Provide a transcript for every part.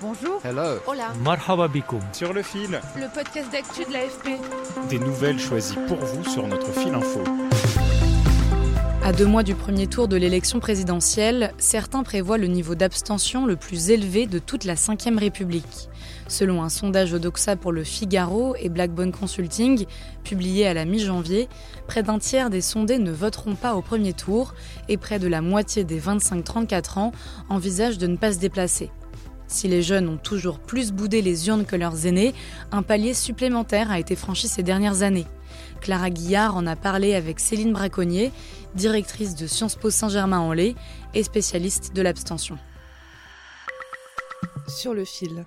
Bonjour. Hello. Hola. Marhaba bikoum. Sur le fil, Le podcast d'actu de l'AFP. des nouvelles choisies pour vous sur notre fil info. À deux mois du premier tour de l'élection présidentielle, certains prévoient le niveau d'abstention le plus élevé de toute la Ve République. Selon un sondage Odoxa pour le Figaro et Blackbone Consulting, publié à la mi-janvier, près d'un tiers des sondés ne voteront pas au premier tour et près de la moitié des 25-34 ans envisagent de ne pas se déplacer. Si les jeunes ont toujours plus boudé les urnes que leurs aînés, un palier supplémentaire a été franchi ces dernières années. Clara Guillard en a parlé avec Céline Braconnier, directrice de Sciences Po Saint-Germain-en-Laye et spécialiste de l'abstention. Sur le fil.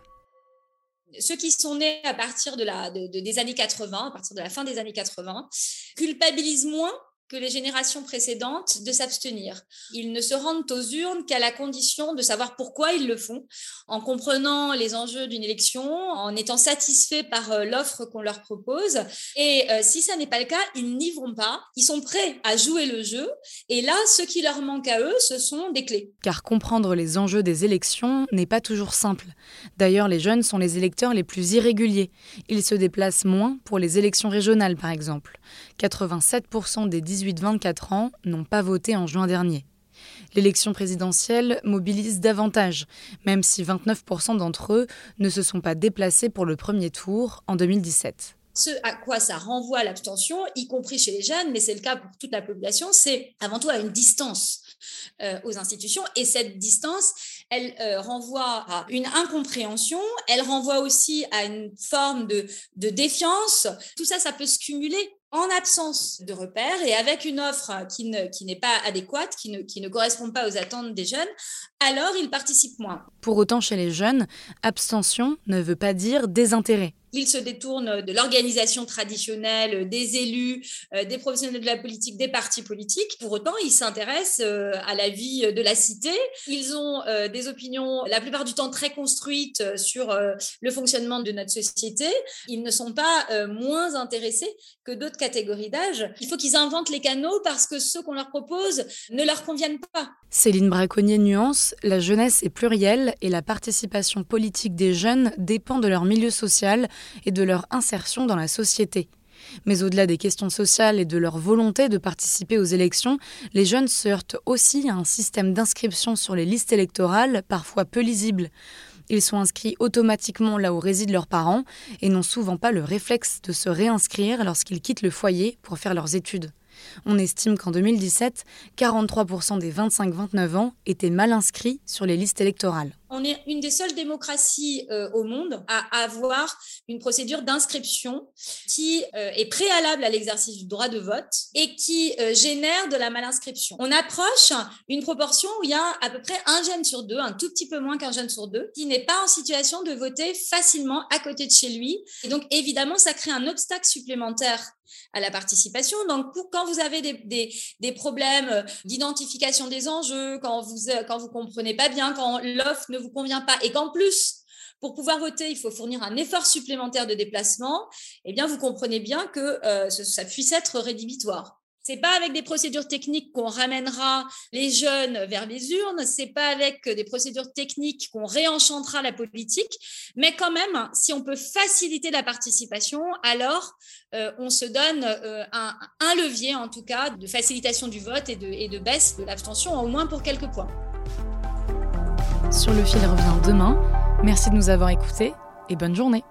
ceux qui sont nés à partir de la, de- de- des années 80, à partir de la fin des années 80, culpabilisent moins que les générations précédentes de s'abstenir. Ils ne se rendent aux urnes qu'à la condition de savoir pourquoi ils le font, en comprenant les enjeux d'une élection, en étant satisfaits par euh, l'offre qu'on leur propose. Et euh, si ça n'est pas le cas, ils n'y vont pas. Ils sont prêts à jouer le jeu. Et là, ce qui leur manque à eux, ce sont des clés. Car comprendre les enjeux des élections n'est pas toujours simple. D'ailleurs, les jeunes sont les électeurs les plus irréguliers. Ils se déplacent moins pour les élections régionales, par exemple. 87% des 18-24 ans n'ont pas voté en juin dernier. L'élection présidentielle mobilise davantage, même si 29% d'entre eux ne se sont pas déplacés pour le premier tour en 2017. ce à quoi ça renvoie l'abstention, y compris chez les jeunes, mais c'est le cas pour toute la population, c'est avant tout à une distance euh, aux institutions. Et cette distance, elle euh, renvoie à une incompréhension, elle renvoie aussi à une forme de, de défiance. Tout ça, ça peut se cumuler en absence de repères et avec une offre qui ne- qui n'est pas adéquate, qui ne correspond pas aux attentes des jeunes, alors ils participent moins. Pour autant, chez les jeunes, abstention ne veut pas dire désintérêt. Ils se détournent de l'organisation traditionnelle, des élus, euh, des professionnels de la politique, des partis politiques. Pour autant, ils s'intéressent euh, à la vie de la cité. Ils ont euh, des opinions, la plupart du temps très construites euh, sur euh, le fonctionnement de notre société. Ils ne sont pas euh, moins intéressés que d'autres catégories d'âge. Il faut qu'ils inventent les canaux parce que ceux qu'on leur propose ne leur conviennent pas. Céline Braconnier nuance, la jeunesse est plurielle et la participation politique des jeunes dépend de leur milieu social et de leur insertion dans la société. Mais au-delà des questions sociales et de leur volonté de participer aux élections, les jeunes se heurtent aussi à un système d'inscription sur les listes électorales parfois peu lisible. Ils sont inscrits automatiquement là où résident leurs parents et n'ont souvent pas le réflexe de se réinscrire lorsqu'ils quittent le foyer pour faire leurs études. On estime qu'en 2017, 43% des 25-29 ans étaient mal inscrits sur les listes électorales. On est une des seules démocraties euh, au monde à avoir une procédure d'inscription qui euh, est préalable à l'exercice du droit de vote et qui euh, génère de la malinscription. On approche une proportion où il y a à peu près un jeune sur deux, un tout petit peu moins qu'un jeune sur deux, qui n'est pas en situation de voter facilement à côté de chez lui. Et donc, évidemment, ça crée un obstacle supplémentaire à la participation. Donc, quand vous avez des, des, des problèmes d'identification des enjeux, quand vous quand vous comprenez pas bien, quand l'offre ne vous convient pas et qu'en plus pour pouvoir voter, il faut fournir un effort supplémentaire de déplacement, eh bien, vous comprenez bien que euh, ça puisse être rédhibitoire. C'est pas avec des procédures techniques qu'on ramènera les jeunes vers les urnes, c'est pas avec des procédures techniques qu'on réenchantera la politique, mais quand même, si on peut faciliter la participation, alors euh, on se donne euh, un, levier, en tout cas, de facilitation du vote et de baisse de l'abstention, au moins pour quelques points. Sur le fil revient demain. Merci de nous avoir écoutés et bonne journée.